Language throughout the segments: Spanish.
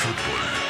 Cabina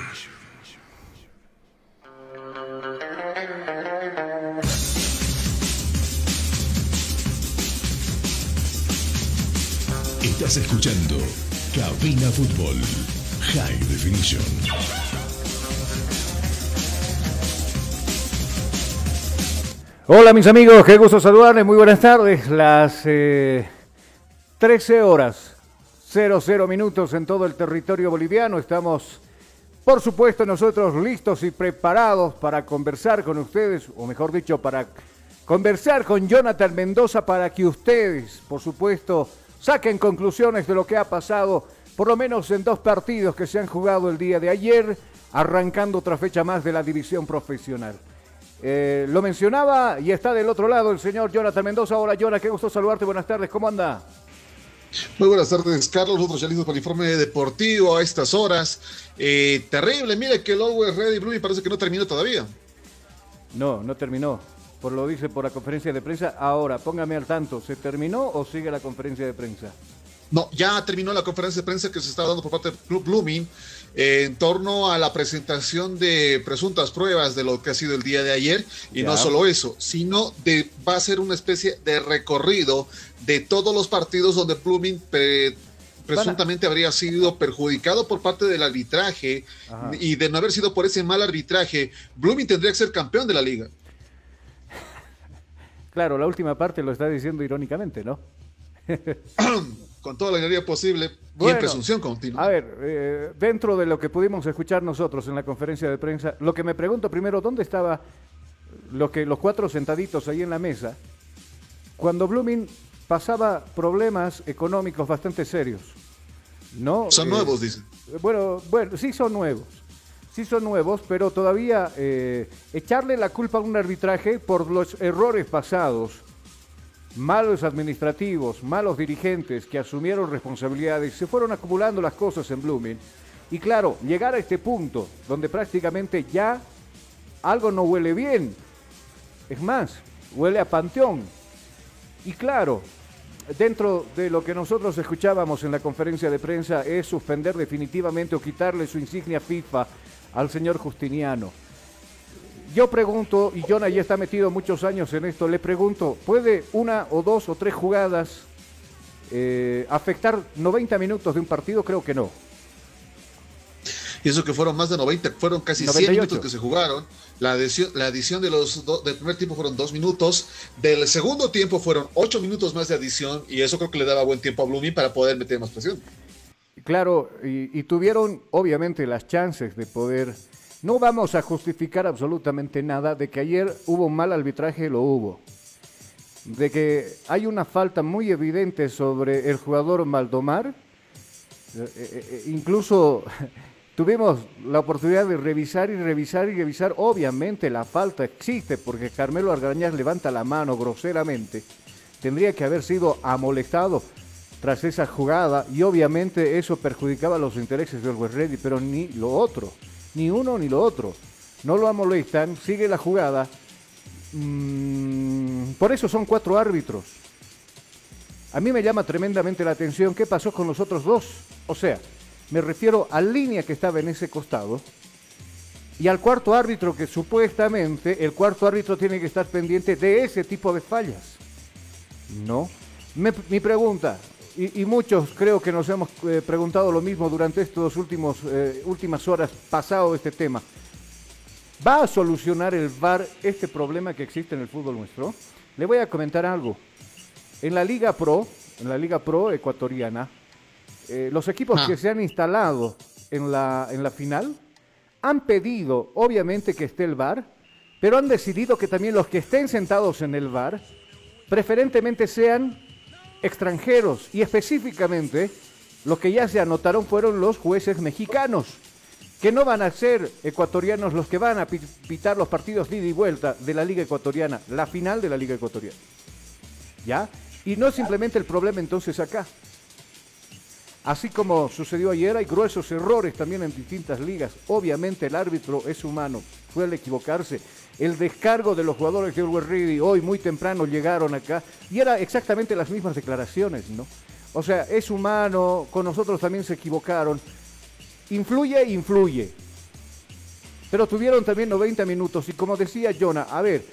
Escuchando Cabina Fútbol High Definition. Hola mis amigos, qué gusto saludarles, muy buenas tardes. Las eh, 13 horas 00 minutos en todo el territorio boliviano. Estamos, por supuesto, nosotros listos y preparados para conversar con ustedes, o mejor dicho, para conversar con Jonathan Mendoza para que ustedes, por supuesto, saquen conclusiones de lo que ha pasado, por lo menos en dos partidos que se han jugado el día de ayer, arrancando otra fecha más de la división profesional. Eh, lo mencionaba y está del otro lado el señor Jonathan Mendoza. Hola, Jonathan, qué gusto saludarte. Buenas tardes, ¿cómo anda? Muy buenas tardes, Carlos. Nosotros ya listos para el informe deportivo a estas horas. Eh, terrible, mire que el Always Ready Blue parece que no terminó todavía. No, no terminó. Por lo dice por la conferencia de prensa. Ahora, póngame al tanto. ¿Se terminó o sigue la conferencia de prensa? No, ya terminó la conferencia de prensa que se está dando por parte del Club Blooming eh, en torno a la presentación de presuntas pruebas de lo que ha sido el día de ayer. Y Ya. no solo eso, sino de va a ser una especie de recorrido de todos los partidos donde Blooming pre- presuntamente habría sido perjudicado por parte del arbitraje Ajá. y de no haber sido por ese mal arbitraje, Blooming tendría que ser campeón de la liga. Claro, la última parte lo está diciendo irónicamente, ¿no? Con toda la energía posible y en presunción continua. A ver, eh, dentro de lo que pudimos escuchar nosotros en la conferencia de prensa, lo que me pregunto primero, ¿dónde estaba lo que, los cuatro sentaditos ahí en la mesa cuando Blooming pasaba problemas económicos bastante serios? ¿No? Son Eh, nuevos, dicen. Bueno, bueno, sí son nuevos. Sí son nuevos, pero todavía eh, echarle la culpa a un arbitraje por los errores pasados, malos administrativos, malos dirigentes que asumieron responsabilidades, se fueron acumulando las cosas en Blooming. Y claro, llegar a este punto donde prácticamente ya algo no huele bien. Es más, huele a panteón. Y claro, dentro de lo que nosotros escuchábamos en la conferencia de prensa es suspender definitivamente o quitarle su insignia FIFA al señor Justiniano. Yo pregunto, y Jonah ya está metido muchos años en esto, le pregunto, ¿puede una o dos o tres jugadas eh, afectar 90 minutos de un partido? Creo que no. Y eso que fueron más de 90, fueron casi 100 minutos que se jugaron. La adición, la adición de los del primer tiempo fueron dos minutos. Del segundo tiempo fueron ocho minutos más de adición. Y eso creo que le daba buen tiempo a Blooming para poder meter más presión. Claro, y, y tuvieron obviamente las chances de poder. No vamos a justificar absolutamente nada de que ayer hubo un mal arbitraje, lo hubo. De que hay una falta muy evidente sobre el jugador Maldomar. Eh, eh, eh, incluso tuvimos la oportunidad de revisar y revisar y revisar. Obviamente la falta existe porque Carmelo Argañaz levanta la mano groseramente. Tendría que haber sido amolestado tras esa jugada y obviamente eso perjudicaba los intereses del West Ready, pero ni lo otro, ni uno ni lo otro. No lo amolestan, sigue la jugada. Mm, por eso son cuatro árbitros. A mí me llama tremendamente la atención qué pasó con los otros dos. O sea, me refiero a línea que estaba en ese costado y al cuarto árbitro que supuestamente el cuarto árbitro tiene que estar pendiente de ese tipo de fallas. No. Mi pregunta, y, y muchos creo que nos hemos eh, preguntado lo mismo durante estos últimos eh, últimas horas pasado este tema. ¿Va a solucionar el VAR este problema que existe en el fútbol nuestro? Le voy a comentar algo. En la Liga Pro, en la Liga Pro ecuatoriana, eh, los equipos Ah. que se han instalado en la, en la final han pedido, obviamente, que esté el VAR, pero han decidido que también los que estén sentados en el VAR, preferentemente sean extranjeros y específicamente los que ya se anotaron fueron los jueces mexicanos, que no van a ser ecuatorianos los que van a pi- pitar los partidos de ida y vuelta de la Liga Ecuatoriana, la final de la Liga Ecuatoriana. ¿Ya? Y no es simplemente el problema entonces acá. Así como sucedió ayer, hay gruesos errores también en distintas ligas. Obviamente el árbitro es humano, suele equivocarse. El descargo de los jugadores de Uruguay Ready hoy muy temprano llegaron acá y era exactamente las mismas declaraciones, ¿no? O sea, es humano, con nosotros también se equivocaron. Influye, influye. Pero tuvieron también 90 minutos y como decía Jonah, a ver,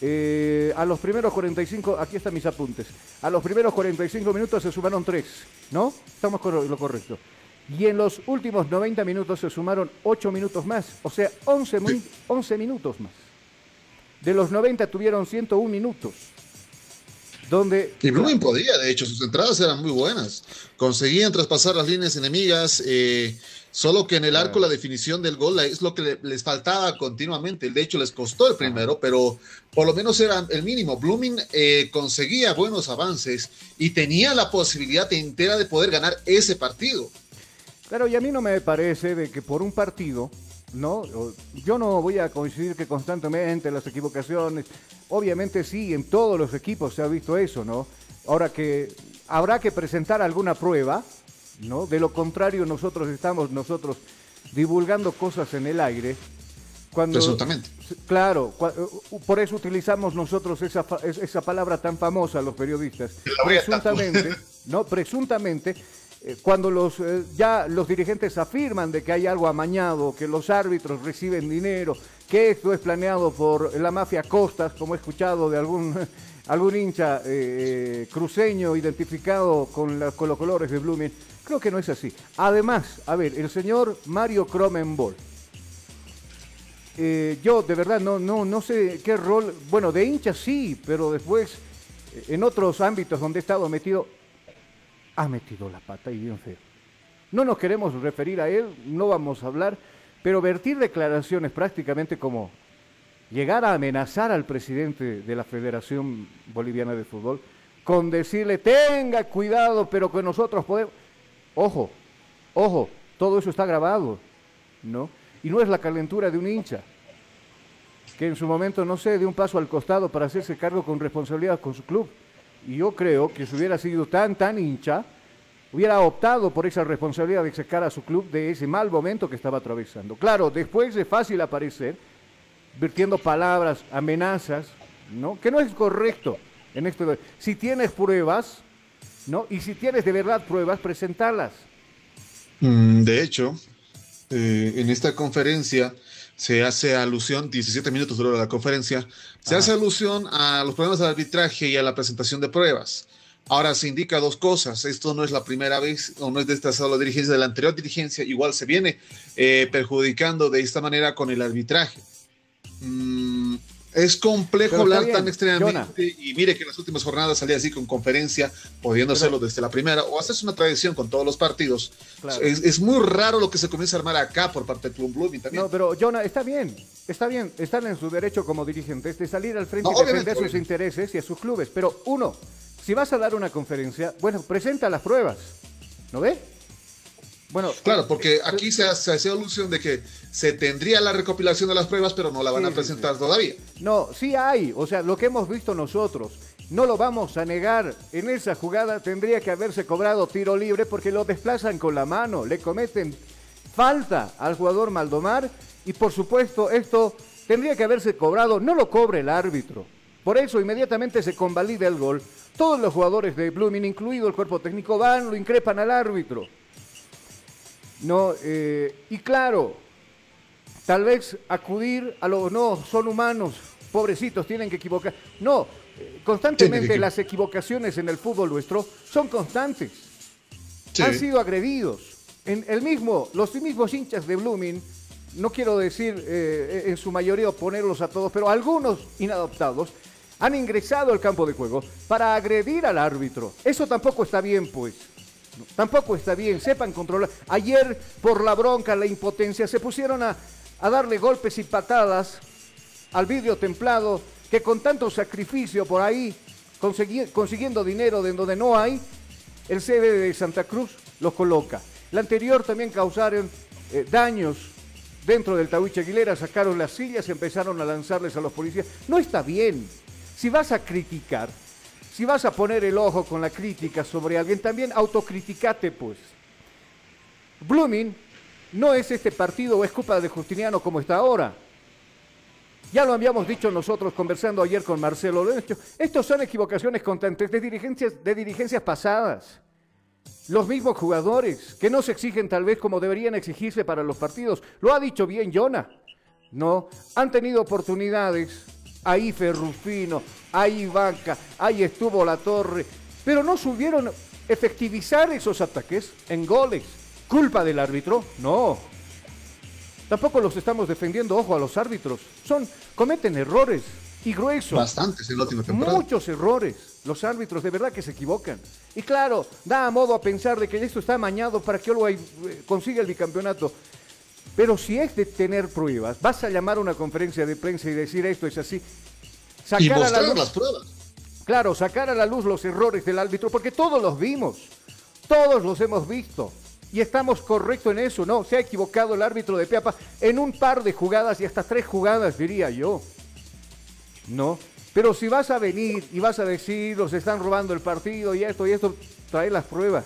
eh, a los primeros 45, aquí están mis apuntes, a los primeros 45 minutos se sumaron 3, ¿no? Estamos con lo correcto. Y en los últimos 90 minutos se sumaron 8 minutos más, o sea, 11, mi- 11 minutos más. De los 90 tuvieron 101 minutos. Donde Y Blooming podía, de hecho, sus entradas eran muy buenas. Conseguían traspasar las líneas enemigas, eh, solo que en el arco la definición del gol es lo que le- les faltaba continuamente. De hecho, les costó el primero, pero por lo menos era el mínimo. Blooming eh, conseguía buenos avances y tenía la posibilidad entera de poder ganar ese partido. Claro, y a mí no me parece de que por un partido, ¿no? Yo no voy a coincidir que constantemente las equivocaciones, obviamente sí, en todos los equipos se ha visto eso, ¿no? Ahora que habrá que presentar alguna prueba, ¿no? De lo contrario, nosotros estamos nosotros divulgando cosas en el aire. Cuando, Presuntamente. Claro, por eso utilizamos nosotros esa, esa palabra tan famosa los periodistas. Presuntamente, ¿no? Presuntamente, cuando los eh, ya los dirigentes afirman de que hay algo amañado, que los árbitros reciben dinero, que esto es planeado por la mafia Costas, como he escuchado de algún algún hincha eh, cruceño identificado con, los colores de Blooming, creo que no es así. Además, a ver, el señor Mario Cromenbol, eh, yo de verdad no, no, no sé qué rol, bueno, de hincha sí, pero después eh, en otros ámbitos donde he estado metido, ha metido la pata y bien feo. No nos queremos referir a él, no vamos a hablar, pero vertir declaraciones prácticamente como llegar a amenazar al presidente de la Federación Boliviana de Fútbol con decirle, tenga cuidado, pero que nosotros podemos... Ojo, ojo, todo eso está grabado, ¿no? Y no es la calentura de un hincha, que en su momento, no sé, de un paso al costado para hacerse cargo con responsabilidad con su club. Y yo creo que si hubiera sido tan, tan hincha, hubiera optado por esa responsabilidad de sacar a su club de ese mal momento que estaba atravesando. Claro, después es fácil aparecer vertiendo palabras, amenazas, ¿no? Que no es correcto en esto. Si tienes pruebas, ¿no? Y si tienes de verdad pruebas, presentarlas. Mm, de hecho, eh, en esta conferencia se hace alusión, 17 minutos duró la conferencia, se hace alusión a los problemas del arbitraje y a la presentación de pruebas. Ahora se indica dos cosas. Esto no es la primera vez o no es de esta sola dirigencia, de la anterior dirigencia, igual se viene eh, perjudicando de esta manera con el arbitraje. Mm, es complejo Pero hablar bien, tan extremadamente y mire que en las últimas jornadas salía así con conferencia, pudiendo hacerlo desde la primera o hacerse una tradición con todos los partidos. Claro. Es, es muy raro lo que se comienza a armar acá por parte del Club Blooming también. No, pero Jonah, está bien, está bien, están en su derecho como dirigentes de salir al frente No, y defender sus obviamente. intereses y a sus clubes. Pero uno, si vas a dar una conferencia, bueno, presenta las pruebas, ¿no ve? Bueno, Claro, porque aquí se hace, se hace alusión de que se tendría la recopilación de las pruebas, pero no la van Sí, a sí, presentar todavía. No, sí hay, o sea, lo que hemos visto nosotros, no lo vamos a negar. En esa jugada tendría que haberse cobrado tiro libre porque lo desplazan con la mano, le cometen falta al jugador Maldomar y por supuesto esto tendría que haberse cobrado, no lo cobre el árbitro. Por eso inmediatamente se convalida el gol. Todos los jugadores de Blooming, incluido el cuerpo técnico, van, lo increpan al árbitro. No, eh, y claro, tal vez acudir a los no, son humanos, pobrecitos, tienen que equivocar. No, eh, constantemente las equivocaciones en el fútbol nuestro son constantes. Sí. Han sido agredidos. En el mismo, los mismos hinchas de Blooming, no quiero decir eh, en su mayoría ponerlos a todos, pero algunos inadaptados han ingresado al campo de juego para agredir al árbitro. Eso tampoco está bien, pues. Tampoco está bien, sepan controlar. Ayer, por la bronca, la impotencia, se pusieron a, a darle golpes y patadas al vidrio templado que con tanto sacrificio por ahí, consiguiendo dinero de donde no hay, el CD de Santa Cruz los coloca. La anterior también causaron eh, daños dentro del Tahuiche Aguilera, sacaron las sillas empezaron a lanzarles a los policías. No está bien. Si vas a criticar, si vas a poner el ojo con la crítica sobre alguien, también autocriticate, pues. Blooming no es este partido o es culpa de Justiniano como está ahora. Ya lo habíamos dicho nosotros conversando ayer con Marcelo. Esto- Estos son equivocaciones constantes de dirigencias, de dirigencias pasadas. Los mismos jugadores, que no se exigen tal vez como deberían exigirse para los partidos. Lo ha dicho bien Jonah. No, han tenido oportunidades. Ahí Ferrufino, ahí Vaca, ahí estuvo la torre. Pero no supieron efectivizar esos ataques en goles. ¿Culpa del árbitro? No. Tampoco los estamos defendiendo, ojo, a los árbitros. Son, cometen errores y gruesos. Bastantes en la última temporada. Muchos errores. Los árbitros de verdad que se equivocan. Y claro, da a modo a pensar de que esto está amañado para que Uruguay eh, consiga el bicampeonato. Pero si es de tener pruebas, vas a llamar a una conferencia de prensa y decir esto es así. Y Sacar a la mostrar luz, las pruebas. claro, sacar a la luz los errores del árbitro, porque todos los vimos. Todos los hemos visto. Y estamos correctos en eso, ¿no? Se ha equivocado el árbitro de Peapa en un par de jugadas y hasta tres jugadas, diría yo. ¿no? Pero si vas a venir y vas a decir, los están robando el partido y esto y esto, trae las pruebas.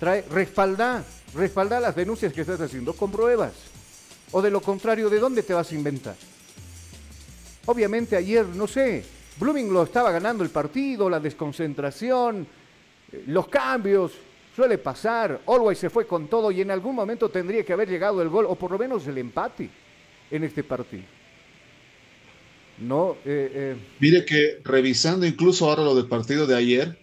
Trae, respalda, respalda las denuncias que estás haciendo con pruebas. O de lo contrario, ¿de dónde te vas a inventar? Obviamente ayer, no sé, Blooming lo estaba ganando el partido, la desconcentración, eh, los cambios, suele pasar. Always se fue con todo y en algún momento tendría que haber llegado el gol o por lo menos el empate en este partido. No, eh, eh, Mire que revisando incluso ahora lo del partido de ayer,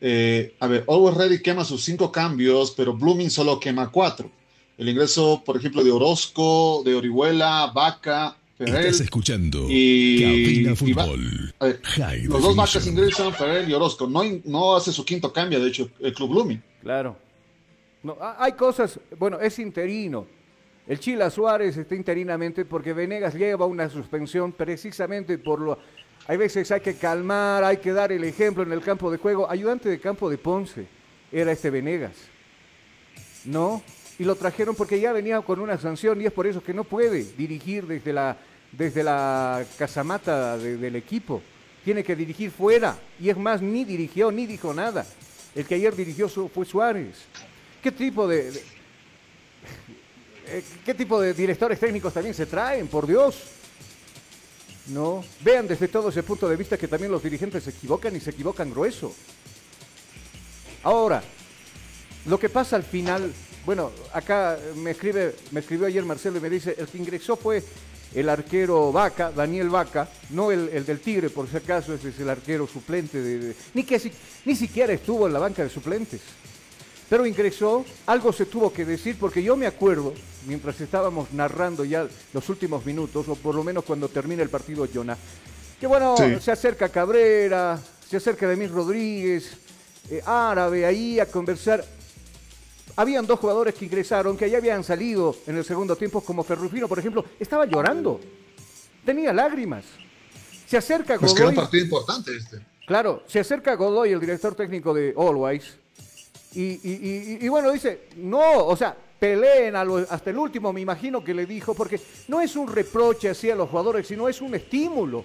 eh, a ver, Always Ready quema sus cinco cambios, pero Blooming solo quema cuatro. El ingreso, por ejemplo, de Orozco, de Orihuela, Vaca, Ferrer Estás escuchando y, y Fútbol. a ver, High los dos vacas ingresan, Ferrer y Orozco. No, no hace su quinto cambio, de hecho, el Club Blooming. claro. No, hay cosas, bueno, es interino. El Chila Suárez está interinamente porque Venegas lleva una suspensión precisamente por lo... Hay veces hay que calmar, hay que dar el ejemplo en el campo de juego. Ayudante de campo de Ponce era este Venegas. ¿No? Y lo trajeron porque ya venía con una sanción y es por eso que no puede dirigir desde la, desde la casamata de- del equipo. Tiene que dirigir fuera. Y es más, ni dirigió, ni dijo nada. El que ayer dirigió su- fue Suárez. ¿Qué tipo de, de- eh, ¿qué tipo de directores técnicos también se traen? Por Dios. No, vean desde todo ese punto de vista que también los dirigentes se equivocan y se equivocan grueso. Ahora, lo que pasa al final, bueno, acá me escribe, me escribió ayer Marcelo y me dice, el que ingresó fue el arquero Vaca, Daniel Vaca, no el, el del Tigre, por si acaso, ese es el arquero suplente de, de- ni que si- ni siquiera estuvo en la banca de suplentes. Pero ingresó, algo se tuvo que decir, porque yo me acuerdo, mientras estábamos narrando ya los últimos minutos, o por lo menos cuando termina el partido Jonah, que bueno, Sí. se acerca Cabrera, se acerca Demir Rodríguez, eh, Árabe ahí a conversar. Habían dos jugadores que ingresaron, que ya habían salido en el segundo tiempo, como Ferrufino, por ejemplo, estaba llorando, tenía lágrimas. Se acerca Pues que era un Godoy, partido importante este. Claro, se acerca Godoy, el director técnico de Always, y, bueno, dice, no, o sea, peleen hasta el último, me imagino que le dijo, porque no es un reproche así a los jugadores, sino es un estímulo.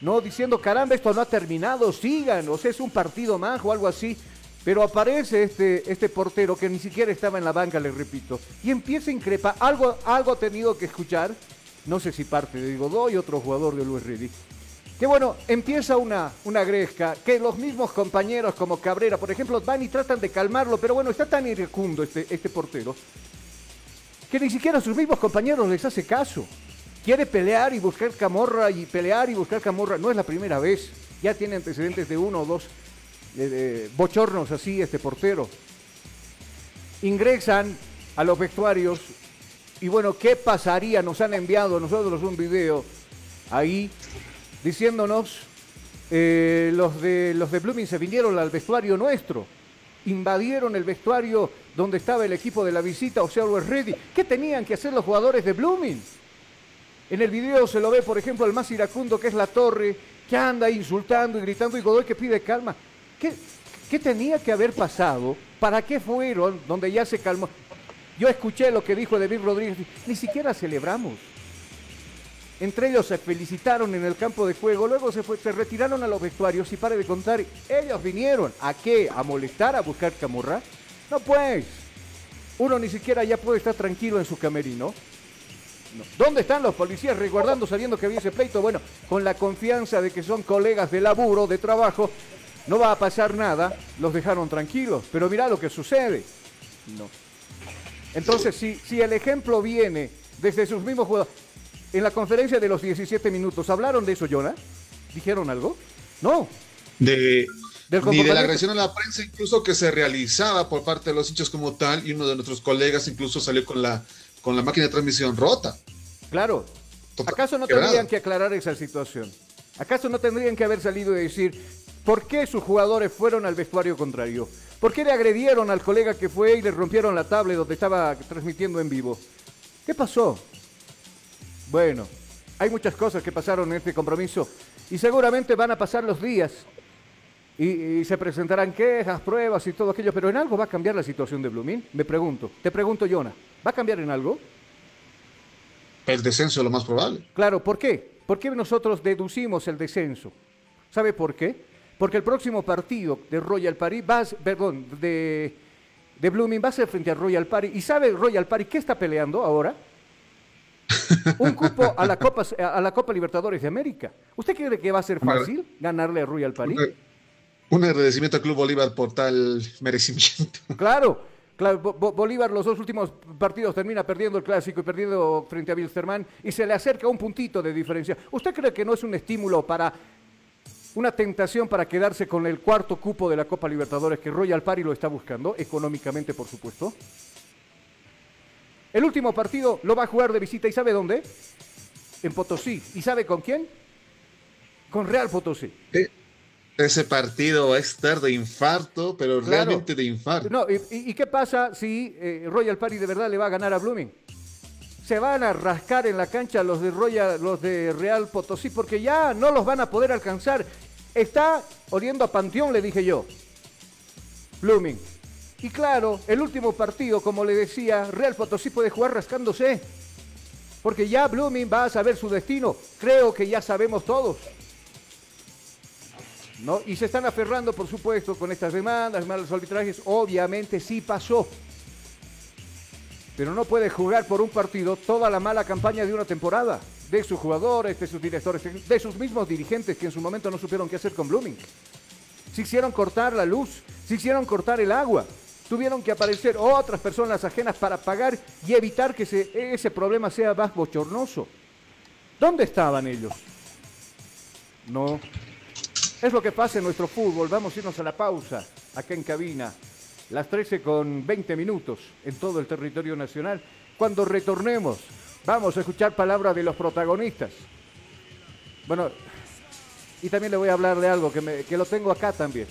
No diciendo, caramba, esto no ha terminado, sigan, o sea, es un partido más o algo así. Pero aparece este, este portero que ni siquiera estaba en la banca, les repito, y empieza a increpar. Algo, algo ha tenido que escuchar, no sé si parte de Godoy, otro jugador de Luis Reddy. Que bueno, empieza una, una gresca, que los mismos compañeros como Cabrera, por ejemplo, van y tratan de calmarlo, pero bueno, está tan iracundo este, este portero, que ni siquiera sus mismos compañeros les hace caso. Quiere pelear y buscar camorra y pelear y buscar camorra. No es la primera vez. Ya tiene antecedentes de uno o dos eh, bochornos así este portero. Ingresan a los vestuarios y bueno, ¿qué pasaría? Nos han enviado nosotros un video ahí diciéndonos eh, los de los de Blooming se vinieron al vestuario nuestro, invadieron el vestuario donde estaba el equipo de la visita, o sea, Always Ready. ¿Qué tenían que hacer los jugadores de Blooming? En el video se lo ve, por ejemplo, el más iracundo que es la torre, que anda insultando y gritando y Godoy que pide calma. ¿Qué, qué tenía que haber pasado? ¿Para qué fueron donde ya se calmó? Yo escuché lo que dijo David Rodríguez, ni siquiera celebramos. Entre ellos se felicitaron en el campo de juego, luego se, retiraron a los vestuarios y pare de contar, ellos vinieron a qué, a molestar, a buscar camorra. No pues, uno ni siquiera ya puede estar tranquilo en su camerino. No. ¿Dónde están los policías resguardando sabiendo que había ese pleito? Bueno, con la confianza de que son colegas de laburo, de trabajo, no va a pasar nada, los dejaron tranquilos. Pero mira lo que sucede. No. Entonces, si, si el ejemplo viene desde sus mismos jugadores, en la conferencia de los 17 minutos, ¿hablaron de eso, Jonah? ¿Dijeron algo? No. De, ni de la agresión a la prensa, incluso que se realizaba por parte de los hinchas como tal, y uno de nuestros colegas incluso salió con la, con la máquina de transmisión rota. Claro. Total- ¿Acaso no tendrían que aclarar esa situación? ¿Acaso no tendrían que haber salido y decir por qué sus jugadores fueron al vestuario contrario? ¿Por qué le agredieron al colega que fue y le rompieron la tablet donde estaba transmitiendo en vivo? ¿Qué pasó? Bueno, hay muchas cosas que pasaron en este compromiso y seguramente van a pasar los días y, y se presentarán quejas, pruebas y todo aquello, pero en algo va a cambiar la situación de Blooming. Me pregunto, te pregunto, Jonah, ¿va a cambiar en algo? El descenso es lo más probable. Claro, ¿por qué? ¿Por qué nosotros deducimos el descenso? ¿Sabe por qué? Porque el próximo partido de Royal Party va a, perdón, de, de Blooming va a ser frente a Royal Party. ¿Y sabe Royal Party qué está peleando ahora? Un cupo a la Copa, a la Copa Libertadores de América. ¿Usted cree que va a ser fácil ganarle a Royal Party? Un, un agradecimiento al Club Bolívar por tal merecimiento. Claro, claro, Bo- Bo- Bolívar los dos últimos partidos termina perdiendo el clásico y perdiendo frente a Wilstermann y se le acerca un puntito de diferencia. ¿Usted cree que no es un estímulo para una tentación para quedarse con el cuarto cupo de la Copa Libertadores que Royal Party lo está buscando, económicamente por supuesto? El último partido lo va a jugar de visita y ¿sabe dónde? En Potosí. ¿Y sabe con quién? Con Real Potosí. Eh, Ese partido va a estar de infarto, pero Claro. realmente de infarto. No, ¿y, y- y qué pasa si eh, Royal Party de verdad le va a ganar a Blooming? Se van a rascar en la cancha los de Royal, los de Real Potosí, porque ya no los van a poder alcanzar. Está oliendo a Panteón, le dije yo. Blooming. Y claro, el último partido, como le decía, Real Potosí puede jugar rascándose. Porque ya Blooming va a saber su destino. Creo que ya sabemos todos. ¿no? Y se están aferrando, por supuesto, con estas demandas, malos arbitrajes. Obviamente sí pasó. pero no puede jugar por un partido toda la mala campaña de una temporada, de sus jugadores, de sus directores, de sus mismos dirigentes que en su momento no supieron qué hacer con Blooming. Se hicieron cortar la luz, se hicieron cortar el agua, tuvieron que aparecer otras personas ajenas para pagar y evitar que ese problema sea más bochornoso. ¿Dónde estaban ellos? No. Es lo que pasa en nuestro fútbol. Vamos a irnos a la pausa acá en cabina las 13 con 20 minutos en todo el territorio nacional. Cuando retornemos, vamos a escuchar palabras de los protagonistas. Bueno, y también le voy a hablar de algo que, lo tengo acá también.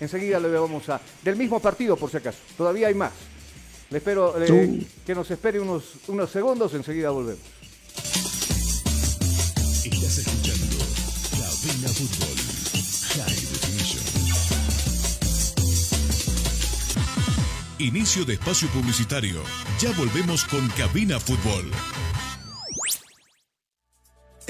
Enseguida le vamos a... Del mismo partido, por si acaso. Todavía hay más. Le espero eh, que nos espere unos, unos segundos, enseguida volvemos. Estás escuchando Cabina Fútbol High Definition. Inicio de espacio publicitario. Ya volvemos con Cabina Fútbol.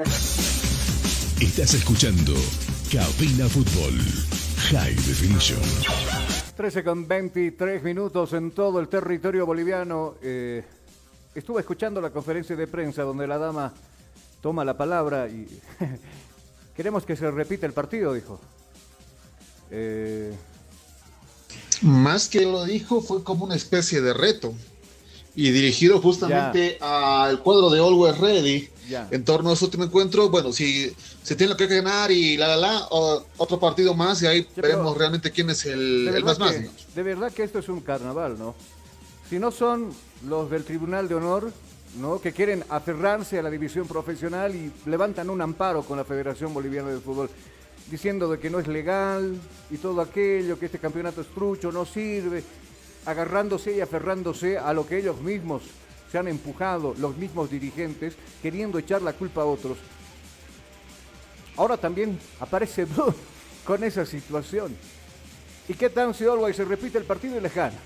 Estás escuchando Cabina Fútbol High Definition. 13 con 23 minutos en todo el territorio boliviano. Eh, estuve escuchando la conferencia de prensa donde la dama toma la palabra y queremos que se repita el partido, dijo. Eh, Más que lo dijo, fue como una especie de reto y dirigido justamente al cuadro de Always Ready en torno a su último encuentro. Bueno, si se tiene que ganar y la la la, otro partido más y ahí veremos realmente quién es el, más más. De verdad que esto es un carnaval, ¿no? Si no son los del Tribunal de Honor, ¿no? Que quieren aferrarse a la división profesional y levantan un amparo con la Federación Boliviana de Fútbol diciendo de que no es legal y todo aquello, que este campeonato es trucho, no sirve, agarrándose y aferrándose a lo que ellos mismos se han empujado los mismos dirigentes queriendo echar la culpa a otros. Ahora también aparece Blue con esa situación. ¿Y qué tan si Always se repite el partido y lejana?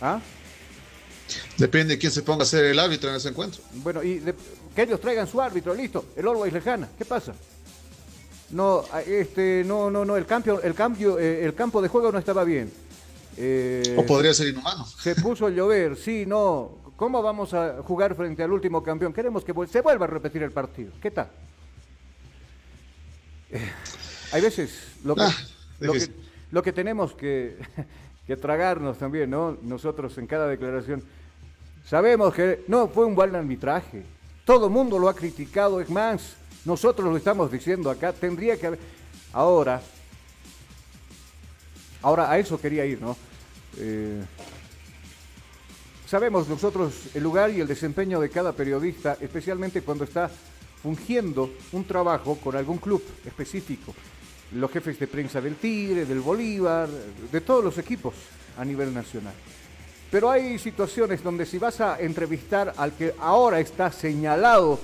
¿Ah? Depende de quién se ponga a ser el árbitro en ese encuentro. Bueno, y que ellos traigan su árbitro, listo. El Always lejana. ¿Qué pasa? No, este, no, no, no, el cambio, el cambio, eh, el campo de juego no estaba bien. Eh, o podría ser inhumano. Se puso a llover, sí, no. ¿Cómo vamos a jugar frente al último campeón? Queremos que se vuelva a repetir el partido. ¿Qué tal? Eh, hay veces lo que, Ah, lo que, difícil. lo que tenemos que, que tragarnos también, ¿no? Nosotros en cada declaración. Sabemos que no fue un buen arbitraje. Todo el mundo lo ha criticado, es más, nosotros lo estamos diciendo acá, tendría que haber... Ahora, ahora a eso quería ir, ¿no? Eh, sabemos nosotros el lugar y el desempeño de cada periodista, especialmente cuando está fungiendo un trabajo con algún club específico. Los jefes de prensa del Tigre, del Bolívar, de todos los equipos a nivel nacional. Pero hay situaciones donde si vas a entrevistar al que ahora está señalado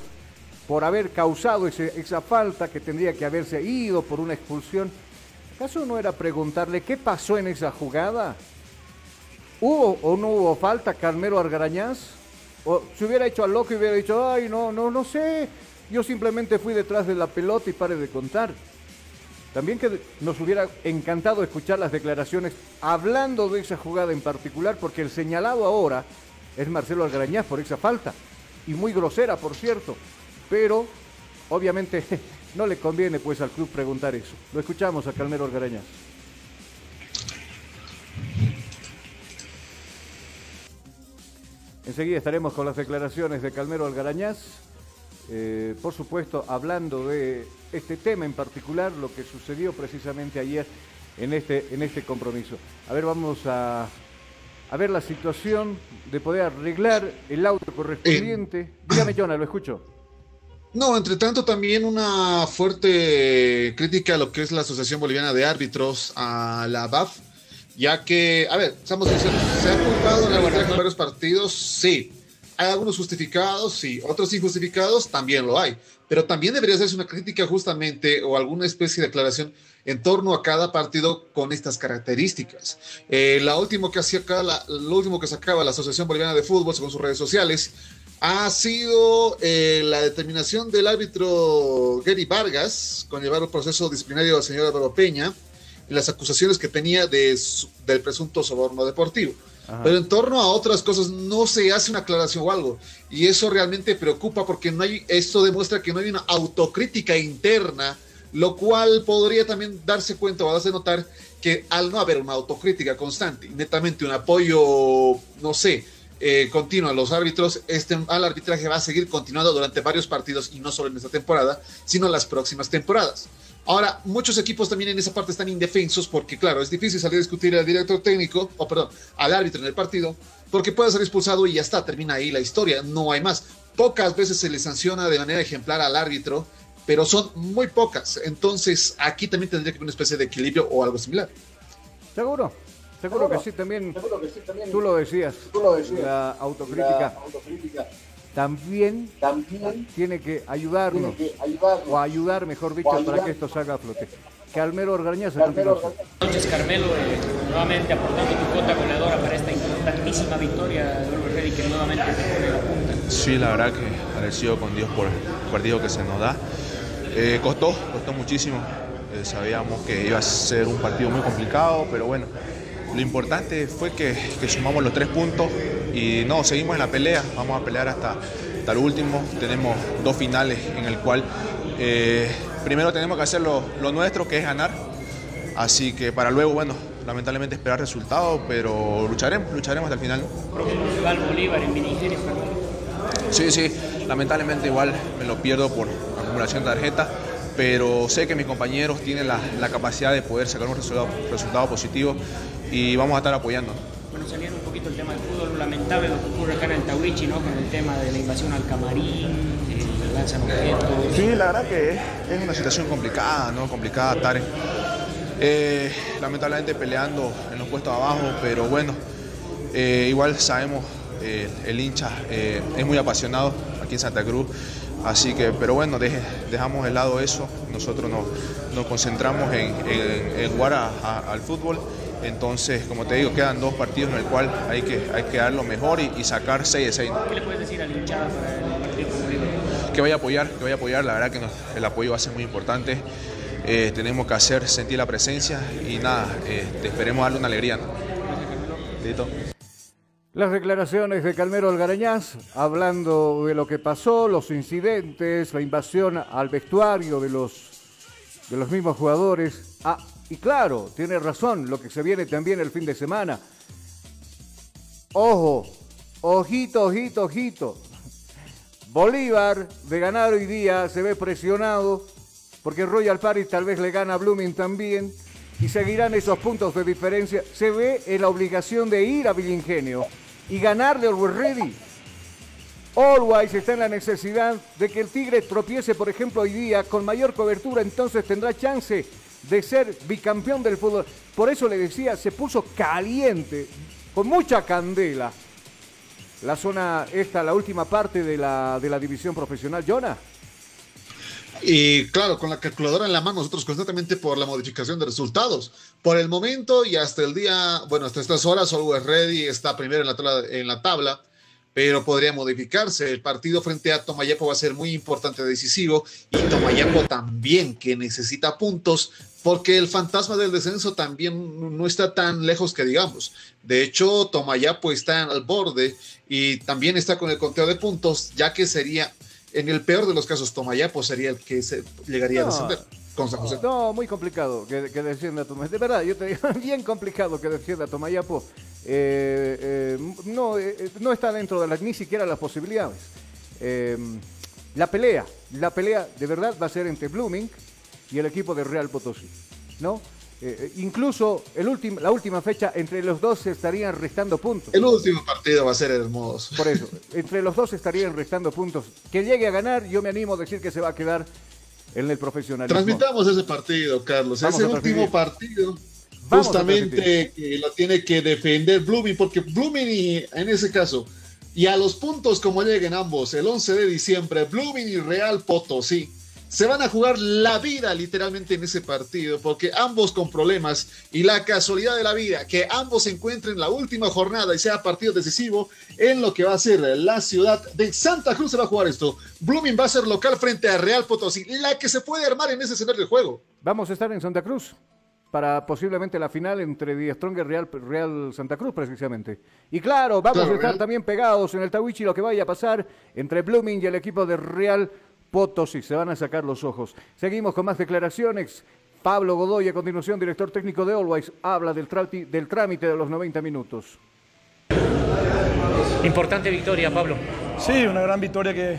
por haber causado esa falta que tendría que haberse ido por una expulsión, ¿acaso no era preguntarle qué pasó en esa jugada? ¿Hubo o no hubo falta Carmelo Argarañaz? O se hubiera hecho al loco y hubiera dicho, ay, no, no, no sé, yo simplemente fui detrás de la pelota y pare de contar. También que nos hubiera encantado escuchar las declaraciones hablando de esa jugada en particular, porque el señalado ahora es Marcelo Algarañaz por esa falta. Y muy grosera, por cierto. Pero, obviamente, no le conviene pues al club preguntar eso. Lo escuchamos a Calmero Algarañaz. Enseguida estaremos con las declaraciones de Calmero Algarañaz. Eh, por supuesto, hablando de este tema en particular, lo que sucedió precisamente ayer en este, en este compromiso. A ver, vamos a, a ver la situación de poder arreglar el auto correspondiente. Dígame, Jonah, lo escucho. No, entre tanto también una fuerte crítica a lo que es la Asociación Boliviana de Árbitros, a la BAF, ya que, a ver, estamos sinceros, ¿se ha culpado en arbitraje en varios partidos? Sí. ¿Hay algunos justificados? Sí. ¿Otros injustificados? También lo hay. Pero también debería hacerse una crítica justamente o alguna especie de aclaración en torno a cada partido con estas características. Eh, la última que hacía acá, la- lo último que sacaba la Asociación Boliviana de Fútbol según sus redes sociales ha sido eh, la determinación del árbitro Gary Vargas con llevar el proceso disciplinario al señor Álvaro Peña y las acusaciones que tenía de su- del presunto soborno deportivo. Ajá. Pero en torno a otras cosas no se hace una aclaración o algo. Y eso realmente preocupa porque no hay, esto demuestra que no hay una autocrítica interna, lo cual podría también darse cuenta o darse notar que al no haber una autocrítica constante, netamente un apoyo, no sé, eh, continuo a los árbitros, este, al arbitraje va a seguir continuando durante varios partidos y no solo en esta temporada, sino en las próximas temporadas. Ahora, muchos equipos también en esa parte están indefensos porque, claro, es difícil salir a discutir al director técnico, o perdón, al árbitro en el partido, porque puede ser expulsado y ya está, termina ahí la historia, no hay más. Pocas veces se le sanciona de manera ejemplar al árbitro, pero son muy pocas. Entonces, aquí también tendría que haber una especie de equilibrio o algo similar. ¿Seguro? Seguro que sí, también. Tú lo decías. La autocrítica también, tiene que ayudarnos, o ayudar, mejor dicho, para que esto salga a flote. Calmero Orgañaz, a continuación. Buenas noches, Carmelo, eh, nuevamente aportando tu cuota goleadora para esta importantísima victoria de Oliver que nuevamente te pone la punta. Sí, la verdad que agradecido con Dios por el partido que se nos da. Eh, costó, costó muchísimo. Eh, sabíamos que iba a ser un partido muy complicado, pero bueno, lo importante fue que, que sumamos los tres puntos y no, seguimos en la pelea, vamos a pelear hasta, hasta el último. Tenemos dos finales en el cual eh, primero tenemos que hacer lo, lo nuestro, que es ganar. Así que para luego, bueno, lamentablemente esperar resultados, pero lucharemos, lucharemos hasta el final. Próximo rival Bolívar en. Sí, sí, lamentablemente igual me lo pierdo por acumulación de tarjeta, pero sé que mis compañeros tienen la, la capacidad de poder sacar un resultado, resultado positivo y vamos a estar apoyando. Bueno, saliendo un poquito el tema del fútbol, lamentable lo que ocurre acá en el Tawichi, ¿no? Con el tema de la invasión al camarín, eh, lanzan objetos. Sí, la verdad que es, una situación complicada, ¿no? Complicada estar eh, lamentablemente peleando en los puestos abajo, pero bueno, eh, igual sabemos, eh, el hincha es muy apasionado aquí en Santa Cruz, así que, pero bueno, deje- dejamos de lado eso, nosotros nos, nos concentramos en, en- en jugar a- a- al fútbol. Entonces, como te digo, quedan dos partidos en el cual hay que, hay que dar lo mejor y, y sacar 6 de 6. ¿Qué le puedes decir a la hinchada para el partido que vaya a apoyar, que vaya a apoyar, la verdad que nos- el apoyo va a ser muy importante. Eh, tenemos que hacer sentir la presencia y nada, eh, te esperemos darle una alegría. ¿no? Listo. Las declaraciones de Calmero Algarañaz, hablando de lo que pasó, los incidentes, la invasión al vestuario de los, de los mismos jugadores. Ah, y claro, tiene razón, lo que se viene también el fin de semana. Ojo, ojito, ojito, ojito. Bolívar, de ganar hoy día, se ve presionado porque Royal Paris tal vez le gana a Blooming también y seguirán esos puntos de diferencia. Se ve en la obligación de ir a Villingenio y ganarle al Ready. Always está en la necesidad de que el Tigre tropiece, por ejemplo, hoy día con mayor cobertura, entonces tendrá chance de ser bicampeón del fútbol. Por eso le decía, se puso caliente, con mucha candela la zona esta, la última parte de la, división profesional. Jonah. Y claro, con la calculadora en la mano, nosotros constantemente por la modificación de resultados. Por el momento y hasta el día, bueno, hasta estas horas, Always Ready está primero en la, en la tabla, pero podría modificarse. El partido frente a Tomayapo va a ser muy importante, decisivo, y Tomayapo también, que necesita puntos, porque el fantasma del descenso también no está tan lejos que digamos. De hecho, Tomayapo está al borde y también está con el conteo de puntos, ya que sería en el peor de los casos, Tomayapo sería el que se llegaría a descender. Con San José. No, muy complicado que, que descienda Tomayapo. De verdad, yo te digo, bien complicado que descienda Tomayapo. Eh, eh, no, eh, no está dentro de las, ni siquiera las posibilidades. la pelea, la pelea de verdad va a ser entre Blooming y el equipo de Real Potosí. ¿No? Eh, incluso el la última fecha, entre los dos se estarían restando puntos. El último partido va a ser hermoso. Por eso, entre los dos estarían restando puntos. Que llegue a ganar, yo me animo a decir que se va a quedar en el profesionalismo. Transmitamos ese partido, Carlos. ese último partido, justamente que lo tiene que defender Blooming, porque Blooming, y, en ese caso, y a los puntos como lleguen ambos, el 11 de diciembre, Blooming y Real Potosí se van a jugar la vida literalmente en ese partido, porque ambos con problemas y la casualidad de la vida, que ambos se encuentren la última jornada y sea partido decisivo en lo que va a ser la ciudad de Santa Cruz se va a jugar esto. Blooming va a ser local frente a Real Potosí, la que se puede armar en ese escenario de juego. Vamos a estar en Santa Cruz para posiblemente la final entre Die Strong y Real, Real Santa Cruz precisamente. Y claro, vamos a estar también pegados en el Tawichi lo que vaya a pasar entre Blooming y el equipo de Real Potosí. Se van a sacar los ojos. Seguimos con más declaraciones. Pablo Godoy, a continuación, director técnico de Always, habla del, del trámite de los 90 minutos. Importante victoria, Pablo. Sí, una gran victoria que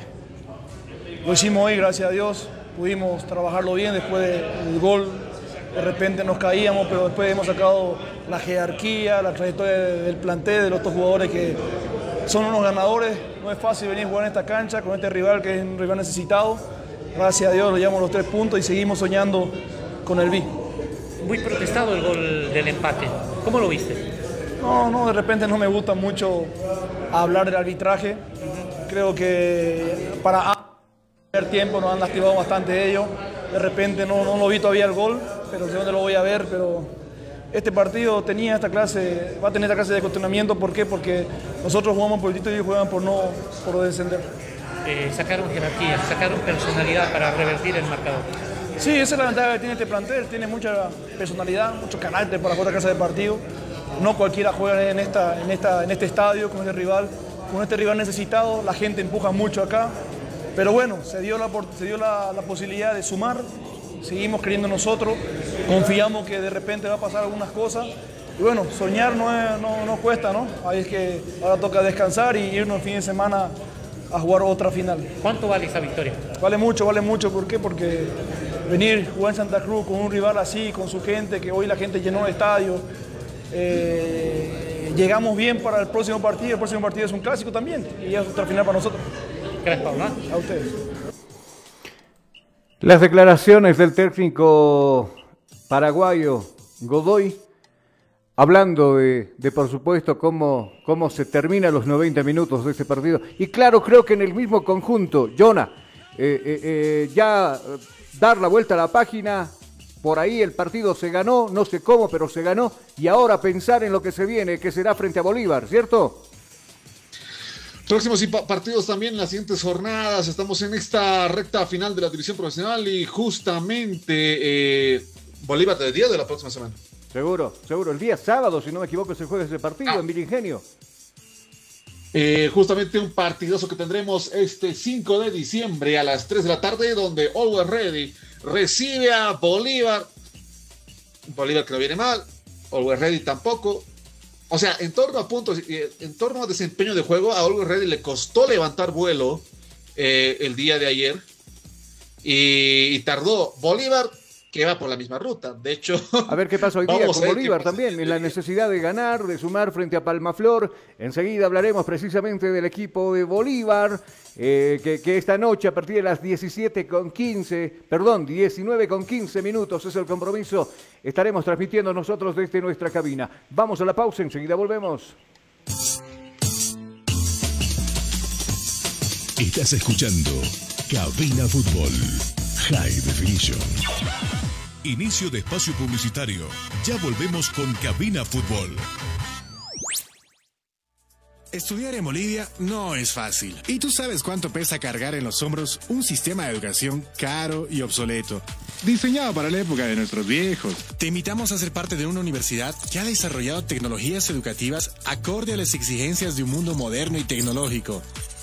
lo hicimos hoy, gracias a Dios. Pudimos trabajarlo bien después del gol. De repente nos caíamos, pero después hemos sacado la jerarquía, la trayectoria del plantel, de los otros jugadores que son unos ganadores. No es fácil venir a jugar en esta cancha con este rival que es un rival necesitado. Gracias a Dios lo llevamos los tres puntos y seguimos soñando con el B. Muy protestado el gol del empate. ¿Cómo lo viste? No, no, de repente no me gusta mucho hablar del arbitraje. Creo que para el tiempo nos han lastimado bastante ellos. De repente no, no lo vi todavía el gol, pero sé dónde lo voy a ver, pero este partido tenía esta clase, va a tener esta clase de cuestionamiento. ¿Por qué? Porque nosotros jugamos por el título y ellos juegan por no por descender. Eh, sacaron jerarquía, sacaron personalidad para revertir el marcador. Sí, esa es la ventaja que tiene este plantel, tiene mucha personalidad, mucho carácter para jugar esta clase de partido. No cualquiera juega en, esta, en, esta, en este estadio con este rival, con este rival necesitado, la gente empuja mucho acá. Pero bueno, se dio la, se dio la, la posibilidad de sumar, seguimos creyendo nosotros, confiamos que de repente va a pasar algunas cosas. Y bueno, soñar no, no, cuesta, ¿no? Ahí es que ahora toca descansar y irnos el fin de semana a jugar otra final. ¿Cuánto vale esa victoria? Vale mucho, vale mucho. ¿Por qué? Porque venir, jugar en Santa Cruz con un rival así, con su gente, que hoy la gente llenó el estadio, eh, llegamos bien para el próximo partido. El próximo partido es un clásico también y es otra final para nosotros. Gracias, Pablo. A ustedes. Las declaraciones del técnico paraguayo Godoy, hablando de, por supuesto, cómo, cómo se terminan los 90 minutos de este partido. Y claro, creo que en el mismo conjunto, Jonah, eh, eh, eh, ya dar la vuelta a la página, por ahí el partido se ganó, no sé cómo, pero se ganó, y ahora pensar en lo que se viene, que será frente a Bolívar, ¿cierto? Próximos partidos también en las siguientes jornadas. Estamos en esta recta final de la división profesional y justamente eh, Bolívar de día de la próxima semana. Seguro, seguro. El día sábado, si no me equivoco, se juega ese partido ah. en Viringenio. Eh, justamente un partidoso que tendremos este 5 de diciembre a las 3 de la tarde, donde Always Ready recibe a Bolívar. Bolívar que no viene mal, Always Ready tampoco. O sea, en torno a puntos, en torno a desempeño de juego, a Always Ready le costó levantar vuelo eh, el día de ayer y, y tardó. Bolívar que va por la misma ruta. De hecho, a ver qué pasa hoy día con Bolívar también, en la necesidad de ganar, de sumar frente a Palmaflor. Enseguida hablaremos precisamente del equipo de Bolívar, eh, que, que, esta noche a partir de las 17 con 15, perdón, 19 con 15 minutos es el compromiso. Estaremos transmitiendo nosotros desde nuestra cabina. Vamos a la pausa, enseguida volvemos. Estás escuchando Cabina Fútbol High Definition. Inicio de espacio publicitario. Ya volvemos con Cabina Fútbol. Estudiar en Bolivia no es fácil. Y tú sabes cuánto pesa cargar en los hombros un sistema de educación caro y obsoleto. Diseñado para la época de nuestros viejos. Te invitamos a ser parte de una universidad que ha desarrollado tecnologías educativas acorde a las exigencias de un mundo moderno y tecnológico.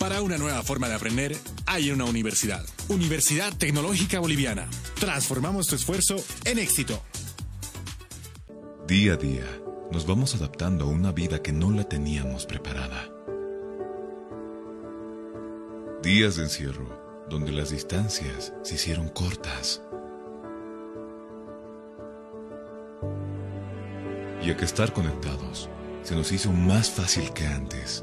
Para una nueva forma de aprender, hay una universidad. Universidad Tecnológica Boliviana. Transformamos tu esfuerzo en éxito. Día a día, nos vamos adaptando a una vida que no la teníamos preparada. Días de encierro, donde las distancias se hicieron cortas. Y a que estar conectados se nos hizo más fácil que antes.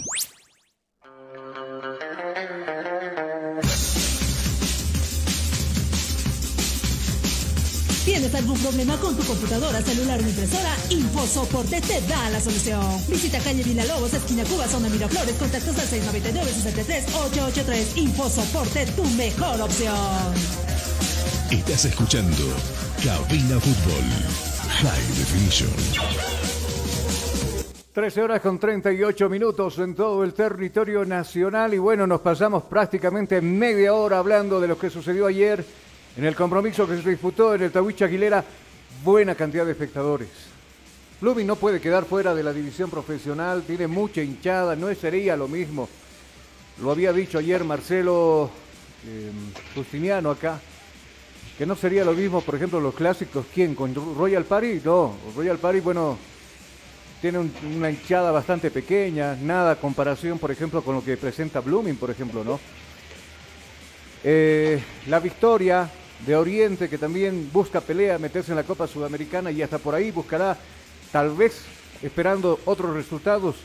¿Tienes algún problema con tu computadora, celular o impresora? InfoSoporte te da la solución. Visita calle Villalobos, esquina Cuba, zona Miraflores, contactos al 699-63-883. InfoSoporte, tu mejor opción. Estás escuchando Cabina Fútbol High Definition. 13 horas con 38 minutos en todo el territorio nacional y bueno, nos pasamos prácticamente media hora hablando de lo que sucedió ayer en el compromiso que se disputó en el Tahuicha Aguilera. Buena cantidad de espectadores. Blooming no puede quedar fuera de la división profesional, tiene mucha hinchada, no sería lo mismo. Lo había dicho ayer Marcelo eh, Justiniano acá, que no sería lo mismo, por ejemplo, los clásicos, ¿quién? ¿Con Royal Party? No, Royal Party, bueno, tiene un- una hinchada bastante pequeña, nada comparación, por ejemplo, con lo que presenta Blooming, por ejemplo, ¿no? Eh, la victoria de Oriente, que también busca pelea, meterse en la Copa Sudamericana y hasta por ahí buscará, tal vez, esperando otros resultados,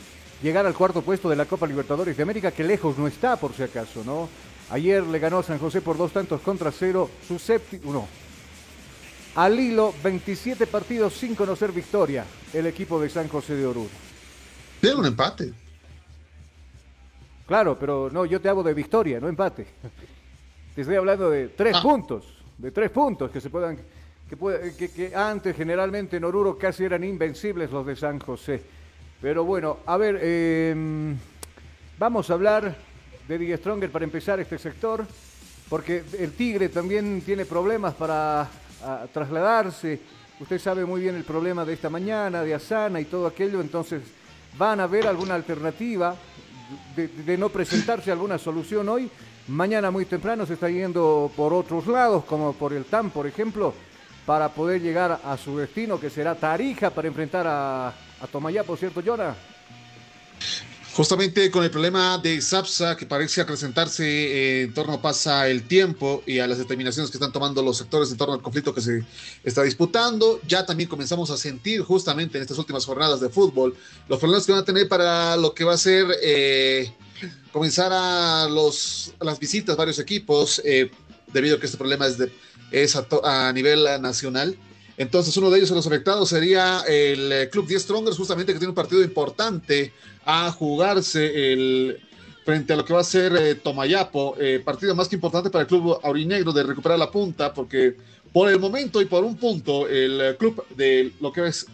llegar al cuarto puesto de la Copa Libertadores de América, que lejos no está, por si acaso, ¿no? Ayer le ganó a San José por dos tantos contra cero, su séptimo, no, al hilo, 27 partidos sin conocer victoria, el equipo de San José de Oruro. Tiene un empate. Claro, pero no, yo te hablo de victoria, no empate. Te estoy hablando de tres Ah. puntos, de tres puntos que se puedan, que, que- que antes generalmente en Oruro casi eran invencibles los de San José. Pero bueno, a ver, eh, vamos a hablar de Die Stronger para empezar este sector, porque el Tigre también tiene problemas para trasladarse. Usted sabe muy bien el problema de esta mañana, de Asana y todo aquello, entonces van a ver alguna alternativa de no presentarse alguna solución hoy. Mañana muy temprano se está yendo por otros lados, como por el TAM, por ejemplo, para poder llegar a su destino, que será Tarija, para enfrentar a, a Tomayapo, ¿cierto, Jonah? Justamente con el problema de SAPSA que parece acrecentarse eh, en torno pasa el tiempo y a las determinaciones que están tomando los sectores en torno al conflicto que se está disputando, ya también comenzamos a sentir justamente en estas últimas jornadas de fútbol los problemas que van a tener para lo que va a ser eh, comenzar a, los, las visitas varios equipos eh, debido a que este problema es, de, es a, nivel nacional. Entonces, uno de ellos, de los afectados, sería el eh, Club 10 Strongers, justamente que tiene un partido importante a jugarse el, frente a lo que va a ser eh, Tomayapo. partido más que importante para el Club Aurinegro de recuperar la punta, porque por el momento y por un punto, el club de lo que es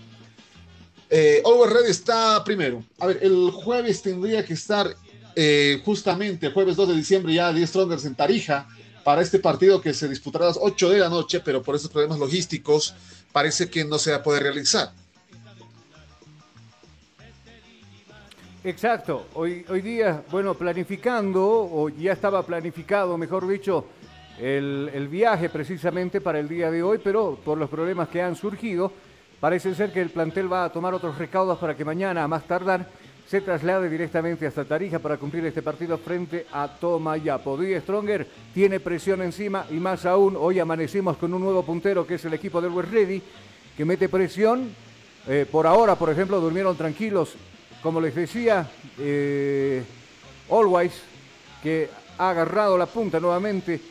eh, Always Red está primero. A ver, el jueves tendría que estar eh, justamente, jueves 2 de diciembre, ya 10 Strongers en Tarija para este partido que se disputará a las 8 de la noche, pero por esos problemas logísticos parece que no se va a poder realizar. Exacto, hoy, hoy día, bueno, planificando, o ya estaba planificado, mejor dicho, el, el viaje precisamente para el día de hoy, pero por los problemas que han surgido, parece ser que el plantel va a tomar otros recaudos para que mañana, a más tardar, se traslade directamente hasta Tarija para cumplir este partido frente a Tomayapo. Die Stronger tiene presión encima y más aún, hoy amanecimos con un nuevo puntero que es el equipo del West Ready, que mete presión. Eh, por ahora, por ejemplo, durmieron tranquilos como les decía, eh, Always, que ha agarrado la punta nuevamente,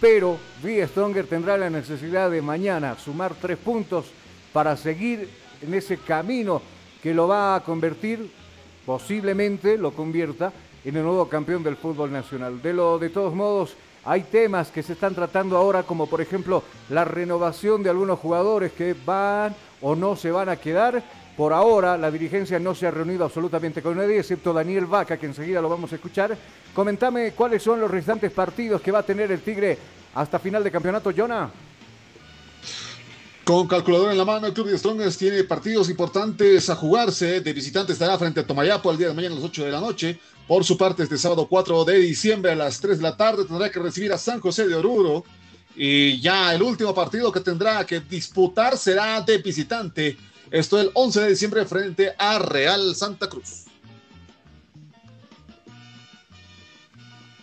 pero Vía Stronger tendrá la necesidad de mañana sumar tres puntos para seguir en ese camino que lo va a convertir, posiblemente lo convierta, en el nuevo campeón del fútbol nacional. De, lo, de todos modos, hay temas que se están tratando ahora, como por ejemplo la renovación de algunos jugadores que van o no se van a quedar. Por ahora, la dirigencia no se ha reunido absolutamente con nadie, excepto Daniel Vaca, que enseguida lo vamos a escuchar. Comentame cuáles son los restantes partidos que va a tener el Tigre hasta final de campeonato, Jonah. Con calculador en la mano, el Club de Strongers tiene partidos importantes a jugarse. De visitante estará frente a Tomayapo el día de mañana a las 8 de la noche. Por su parte, este sábado 4 de diciembre a las 3 de la tarde tendrá que recibir a San José de Oruro. Y ya el último partido que tendrá que disputar será de visitante. Esto el 11 de diciembre frente a Real Santa Cruz.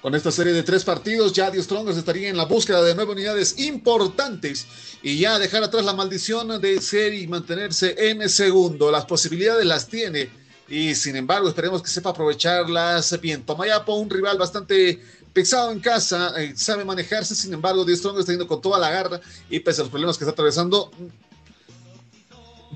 Con esta serie de tres partidos, ya The Strongers estaría en la búsqueda de nueve unidades importantes y ya dejar atrás la maldición de ser y mantenerse en segundo. Las posibilidades las tiene y sin embargo esperemos que sepa aprovecharlas bien. Tomayapo, un rival bastante pesado en casa, eh, sabe manejarse, sin embargo, Die Strong está yendo con toda la garra y pese a los problemas que está atravesando,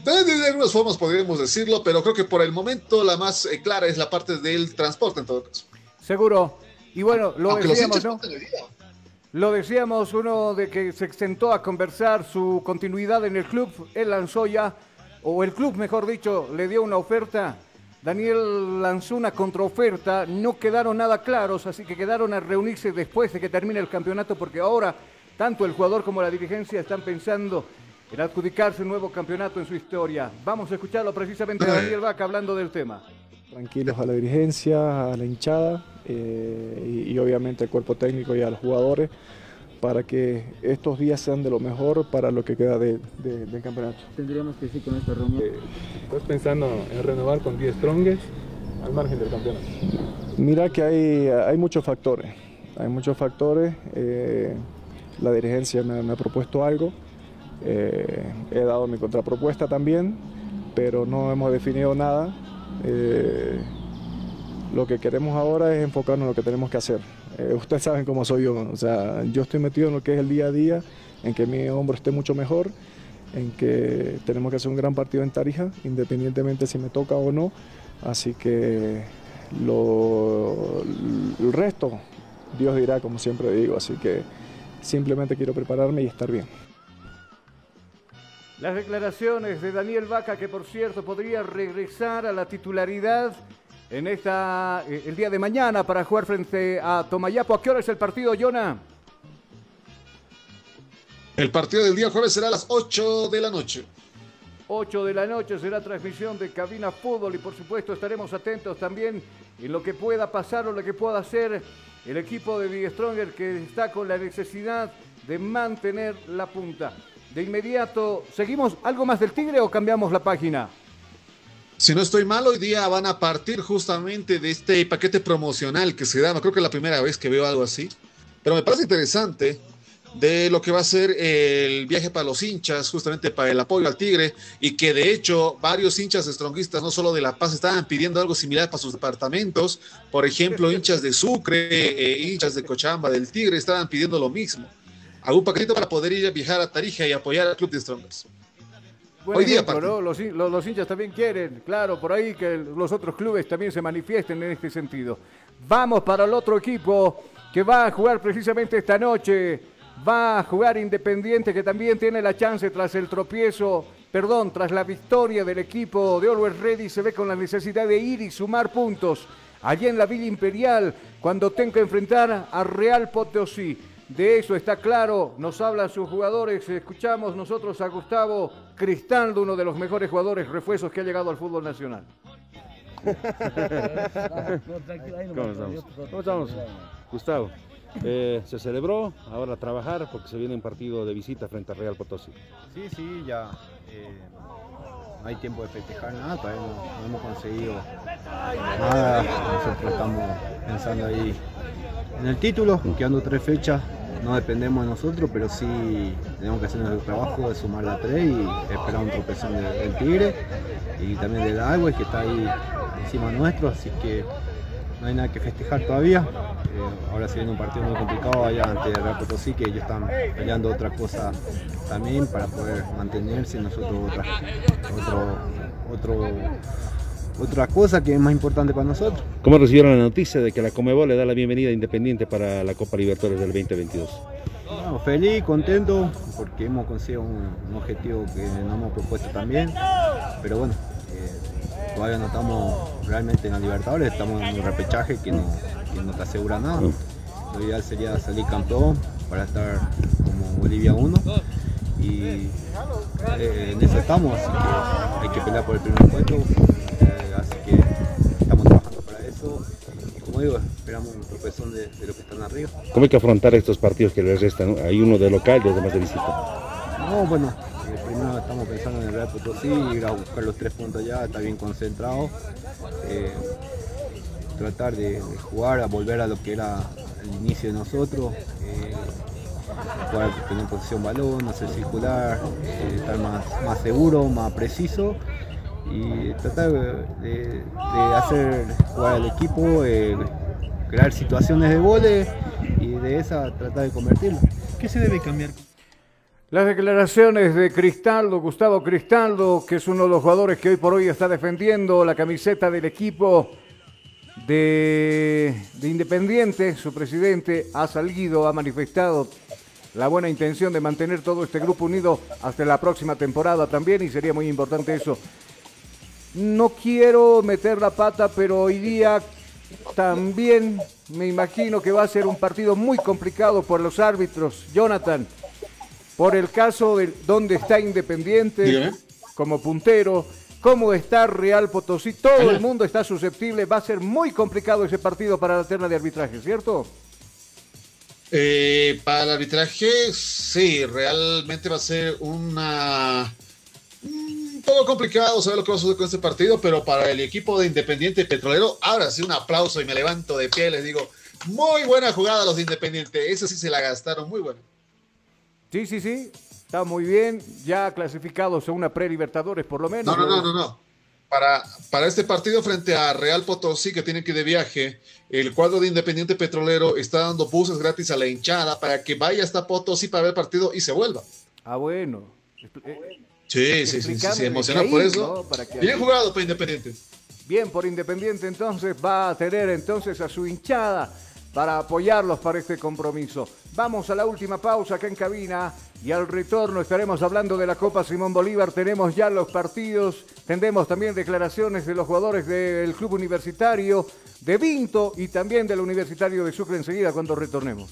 de algunas formas podríamos decirlo, pero creo que por el momento la más eh, clara es la parte del transporte en todo caso. Seguro. Y bueno, lo Aunque decíamos, ¿no? lo decíamos, uno de que se extentó a conversar su continuidad en el club, él lanzó ya, o el club mejor dicho, le dio una oferta. Daniel lanzó una contraoferta, no quedaron nada claros, así que quedaron a reunirse después de que termine el campeonato, porque ahora tanto el jugador como la dirigencia están pensando en adjudicarse un nuevo campeonato en su historia. Vamos a escucharlo precisamente a Daniel Vaca hablando del tema. tranquilos a la dirigencia, a la hinchada eh, y, y obviamente al cuerpo técnico y a los jugadores para que estos días sean de lo mejor para lo que queda de- de- del campeonato. Tendríamos que sí con esta reunión. ¿Estás pensando en renovar con 10 Strongest al margen del campeonato? Mira que hay, hay muchos factores, hay muchos factores. eh, la dirigencia me, me ha propuesto algo, eh, he dado mi contrapropuesta también, pero no hemos definido nada. Eh, lo que queremos ahora es enfocarnos en lo que tenemos que hacer. Eh, ustedes saben cómo soy yo, o sea, yo estoy metido en lo que es el día a día, en que mi hombro esté mucho mejor, en que tenemos que hacer un gran partido en Tarija, independientemente si me toca o no. Así que lo, el resto, Dios dirá, como siempre digo. Así que simplemente quiero prepararme y estar bien. Las declaraciones de Daniel Vaca, que por cierto podría regresar a la titularidad en esta, eh, el día de mañana para jugar frente a Tomayapo. ¿A qué hora es el partido, Jonah? El partido del día jueves será a las 8 de la noche. 8 de la noche será transmisión de Cabina Fútbol y por supuesto estaremos atentos también en lo que pueda pasar o lo que pueda hacer el equipo de Die Stronger que está con la necesidad de mantener la punta. De inmediato, ¿seguimos algo más del Tigre o cambiamos la página? Si no estoy mal, hoy día van a partir justamente de este paquete promocional que se da. No creo que es la primera vez que veo algo así. Pero me parece interesante de lo que va a ser el viaje para los hinchas, justamente para el apoyo al Tigre, y que de hecho varios hinchas estronguistas, no solo de La Paz, estaban pidiendo algo similar para sus departamentos. Por ejemplo, hinchas de Sucre, eh, hinchas de Cochabamba, del Tigre, estaban pidiendo lo mismo. Algún paquetito para poder ir a viajar a Tarija y apoyar al Club de Strongers. Buen Hoy día ejemplo. ¿no? Los- los hinchas también quieren, claro, por ahí que los otros clubes también se manifiesten en este sentido. Vamos para el otro equipo que va a jugar precisamente esta noche. Va a jugar Independiente, que también tiene la chance tras el tropiezo, perdón, tras la victoria del equipo de Always Ready, se ve con la necesidad de ir y sumar puntos. Allí en la Villa Imperial, cuando tenga que enfrentar a Real Potosí. De eso está claro, nos hablan sus jugadores, escuchamos nosotros a Gustavo Cristaldo, uno de los mejores jugadores refuerzos que ha llegado al fútbol nacional. ¿Cómo estamos? ¿Cómo estamos? Gustavo, eh, se celebró, ahora a trabajar porque se viene un partido de visita frente a Real Potosí. Sí, sí, ya eh, no hay tiempo de festejar nada, todavía no, hemos conseguido nada. Nosotros estamos pensando ahí en el título, quedando tres fechas. No dependemos de nosotros, pero sí tenemos que hacer nuestro trabajo de sumar la tres y esperar un tropezón del, del Tigre y también del Agua que está ahí encima nuestro, así que no hay nada que festejar todavía. Eh, ahora se viene un partido muy complicado allá ante Real Potosí, que ellos están peleando otra cosa también para poder mantenerse nosotros otra, otro, otro, otra cosa que es más importante para nosotros. ¿Cómo recibieron la noticia de que la Comebol le da la bienvenida a Independiente para la Copa Libertadores del 2022? Bueno, feliz, contento, porque hemos conseguido un, un objetivo que nos hemos propuesto también, pero bueno, todavía no estamos realmente en la Libertadores, estamos en un repechaje que no, que no te asegura nada. Lo ideal sería salir campeón para estar como Bolivia 1 y eh, en eso estamos, así que hay que pelear por el primer puesto, eh, así que estamos trabajando para eso y como digo, esperamos un tropezón de, de los que están arriba. ¿Cómo hay que afrontar estos partidos que les restan? Hay uno de local y los demás de visita. No, bueno, eh, primero estamos pensando Potosí, ir a buscar los tres puntos ya, estar bien concentrado, eh, tratar de, jugar, a volver a lo que era el inicio de nosotros, eh, jugar, tener posición balón, hacer circular, eh, estar más, más seguro, más preciso y tratar de, hacer jugar al equipo, eh, crear situaciones de goles de esa tratar de convertirla. ¿Qué se debe cambiar? Las declaraciones de Cristaldo, Gustavo Cristaldo, que es uno de los jugadores que hoy por hoy está defendiendo la camiseta del equipo de, de Independiente, su presidente ha salido, ha manifestado la buena intención de mantener todo este grupo unido hasta la próxima temporada también y sería muy importante eso. No quiero meter la pata, pero hoy día también me imagino que va a ser un partido muy complicado por los árbitros. Jonathan, por el caso de dónde está Independiente Dígame. como puntero, cómo está Real Potosí, todo el mundo está susceptible. Va a ser muy complicado ese partido para la terna de arbitraje, ¿cierto? Eh, para el arbitraje, sí, realmente va a ser una. Un poco complicado saber lo que va a suceder con este partido, pero para el equipo de Independiente Petrolero, ahora sí un aplauso y me levanto de pie, les digo, muy buena jugada los de Independiente, esa sí se la gastaron, muy buena. Sí, sí, sí. Está muy bien. Ya clasificados a una pre-Libertadores, por lo menos. No, no, no, no, no. Para, para este partido frente a Real Potosí, que tienen que ir de viaje, el cuadro de Independiente Petrolero está dando buses gratis a la hinchada para que vaya hasta Potosí para ver el partido y se vuelva. Ah, bueno. Eh, Sí, sí, sí, sí, emociona por eso. Bien jugado para Independiente. Bien por Independiente, entonces va a tener entonces a su hinchada para apoyarlos para este compromiso. Vamos a la última pausa acá en cabina y al retorno estaremos hablando de la Copa Simón Bolívar. Tenemos ya los partidos, tendremos también declaraciones de los jugadores del club universitario de Vinto y también del universitario de Sucre enseguida cuando retornemos.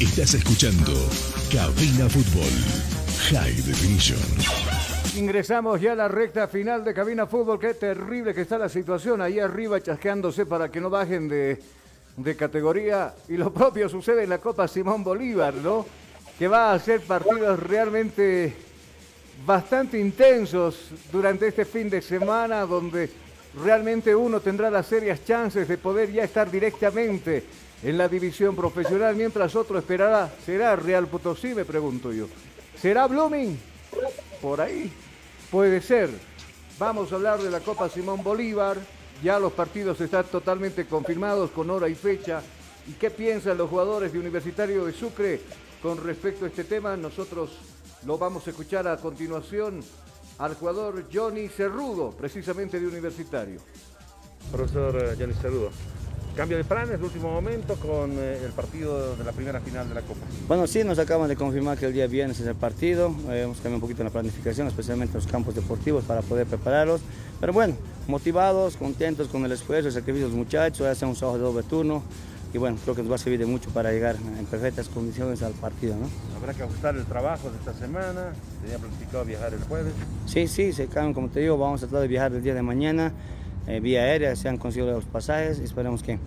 Estás escuchando Cabina Fútbol High Definition. Ingresamos ya a la recta final de Cabina Fútbol. Qué terrible que está la situación ahí arriba, chasqueándose para que no bajen de, de categoría. Y lo propio sucede en la Copa Simón Bolívar, ¿no? Que va a ser partidos realmente bastante intensos durante este fin de semana, donde realmente uno tendrá las serias chances de poder ya estar directamente en la división profesional, mientras otro esperará. ¿Será Real Potosí, me pregunto yo? ¿Será Blooming? Por ahí. Puede ser. Vamos a hablar de la Copa Simón Bolívar. Ya los partidos están totalmente confirmados con hora y fecha. ¿Y qué piensan los jugadores de Universitario de Sucre con respecto a este tema? Nosotros lo vamos a escuchar a continuación al jugador Johnny Cerrudo, precisamente de Universitario. Profesor eh, Johnny Cerrudo, cambio de planes de último momento con eh, el partido de la primera final de la Copa. Bueno, sí, nos acaban de confirmar que el día viernes es el partido. Eh, hemos cambiado un poquito la planificación, especialmente los campos deportivos para poder prepararlos. Pero bueno, motivados, contentos con el esfuerzo, el sacrificio de los muchachos. Hacemos un trabajo de doble turno y bueno, creo que nos va a servir de mucho para llegar en perfectas condiciones al partido. ¿no? Habrá que ajustar el trabajo de esta semana, tenía planificado viajar el jueves. Sí, sí, se caen, como te digo, vamos a tratar de viajar el día de mañana, eh, vía aérea, se han conseguido los pasajes, esperemos que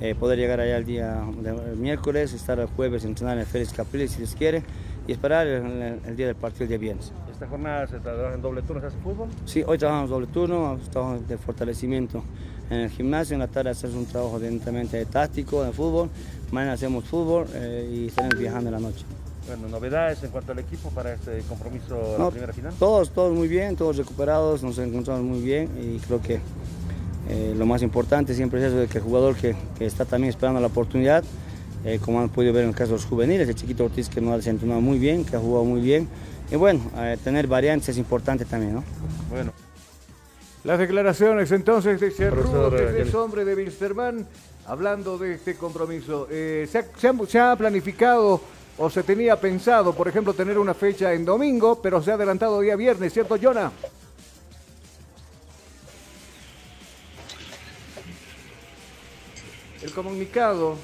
eh, poder llegar allá el día el miércoles, estar el jueves, entrenar en el Félix Capriles si Dios quiere, y esperar el, el- el día del partido el día viernes. ¿Esta jornada se trabaja en doble turno, se hace fútbol? Sí, hoy trabajamos doble turno, trabajamos de fortalecimiento en el gimnasio, en la tarde hacemos un trabajo de de táctico, de fútbol, mañana hacemos fútbol eh, y estaremos viajando en la noche. Bueno, novedades en cuanto al equipo para este compromiso, la No, primera final. Todos, todos muy bien, todos recuperados, nos encontramos muy bien y creo que eh, lo más importante siempre es eso de que el jugador que, que está también esperando la oportunidad, eh, como han podido ver en el caso de los juveniles, el chiquito Ortiz que nos ha desentonado muy bien, que ha jugado muy bien. Y bueno, eh, tener variantes es importante también, ¿no? Bueno. Las declaraciones entonces de Cerrudo, que es hombre de Wilstermann, hablando de este compromiso. Eh, ¿se, ha, se ha- se ha planificado o se tenía pensado, por ejemplo, tener una fecha en domingo, pero se ha adelantado día viernes, ¿cierto, Jonah? El comunicado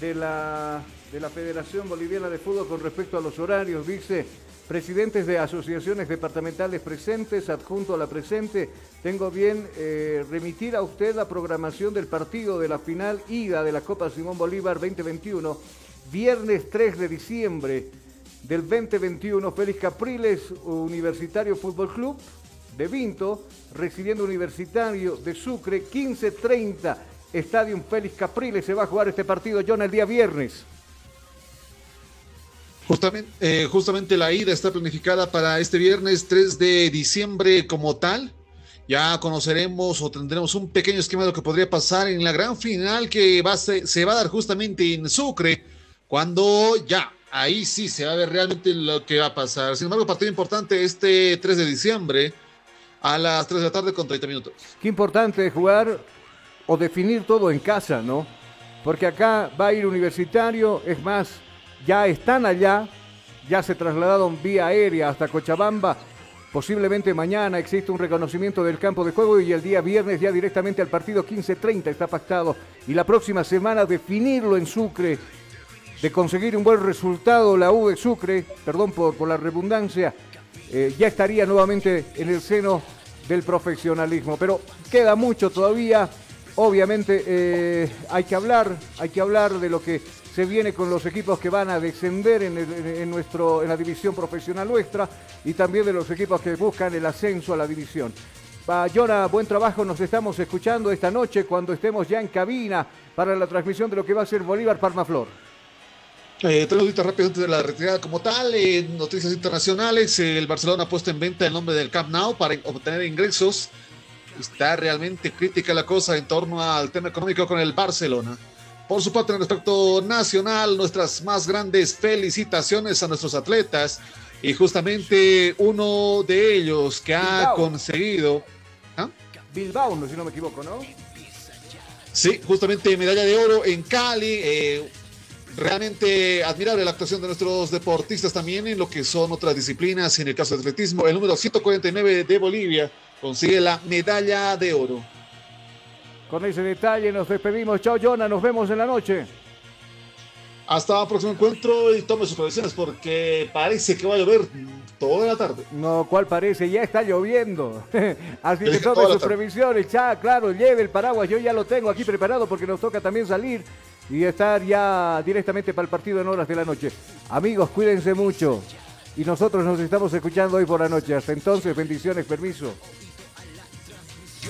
de la, de la Federación Boliviana de Fútbol con respecto a los horarios dice, presidentes de asociaciones departamentales presentes, adjunto a la presente, tengo bien eh, remitir a usted la programación del partido de la final ida de la Copa Simón Bolívar 2021, viernes 3 de diciembre del 2021, Félix Capriles, Universitario Fútbol Club de Vinto, recibiendo Universitario de Sucre, 15.30, Estadio Félix Capriles, se va a jugar este partido, John, el día viernes. Justamente, eh, justamente la ida está planificada para este viernes 3 de diciembre como tal. Ya conoceremos o tendremos un pequeño esquema de lo que podría pasar en la gran final que va a se, se va a dar justamente en Sucre, cuando ya, ahí sí se va a ver realmente lo que va a pasar. Sin embargo, partido importante este 3 de diciembre a las 3 de la tarde con 30 minutos. Qué importante jugar o definir todo en casa, ¿no? Porque acá va a ir universitario, es más, ya están allá, ya se trasladaron vía aérea hasta Cochabamba. Posiblemente mañana existe un reconocimiento del campo de juego y el día viernes ya directamente al partido 15-30 está pactado. Y la próxima semana definirlo en Sucre, de conseguir un buen resultado la U de Sucre, perdón por, por la redundancia, eh, ya estaría nuevamente en el seno del profesionalismo. Pero queda mucho todavía. Obviamente eh, hay que hablar, hay que hablar de lo que se viene con los equipos que van a descender en, nuestro, en la división profesional nuestra y también de los equipos que buscan el ascenso a la división. Va, Jonah, buen trabajo, nos estamos escuchando esta noche cuando estemos ya en cabina para la transmisión de lo que va a ser Bolívar Parmaflor. Eh, tres noticias rápidas de la retirada como tal. eh, noticias internacionales. el Barcelona ha puesto en venta el nombre del Camp Nou para obtener ingresos. Está realmente crítica la cosa en torno al tema económico con el Barcelona. Por su parte, en el aspecto nacional, nuestras más grandes felicitaciones a nuestros atletas. Y justamente uno de ellos que ha Bilbao. conseguido. ¿Ah? Bilbao, no, si no me equivoco, ¿no? Sí, justamente medalla de oro en Cali. eh, realmente admirable la actuación de nuestros deportistas también en lo que son otras disciplinas. En el caso del atletismo, el número 149 de Bolivia consigue la medalla de oro. Con ese detalle nos despedimos. Chao, Jonah, nos vemos en la noche. Hasta el próximo encuentro y tome sus previsiones porque parece que va a llover toda la tarde. No, ¿cuál parece? Ya está lloviendo. Así que tome sus previsiones. Ya, claro, lleve el paraguas. Yo ya lo tengo aquí preparado porque nos toca también salir y estar ya directamente para el partido en horas de la noche. Amigos, cuídense mucho. Y nosotros nos estamos escuchando hoy por la noche. Hasta entonces, bendiciones, permiso.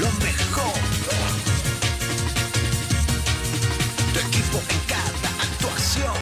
Lo mejor. Tu equipo en cada actuación.